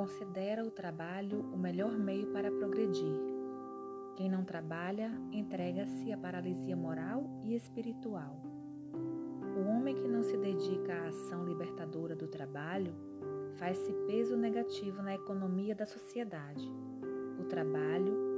considera o trabalho o melhor meio para progredir. Quem não trabalha entrega-se à paralisia moral e espiritual. O homem que não se dedica à ação libertadora do trabalho faz-se peso negativo na economia da sociedade. O trabalho.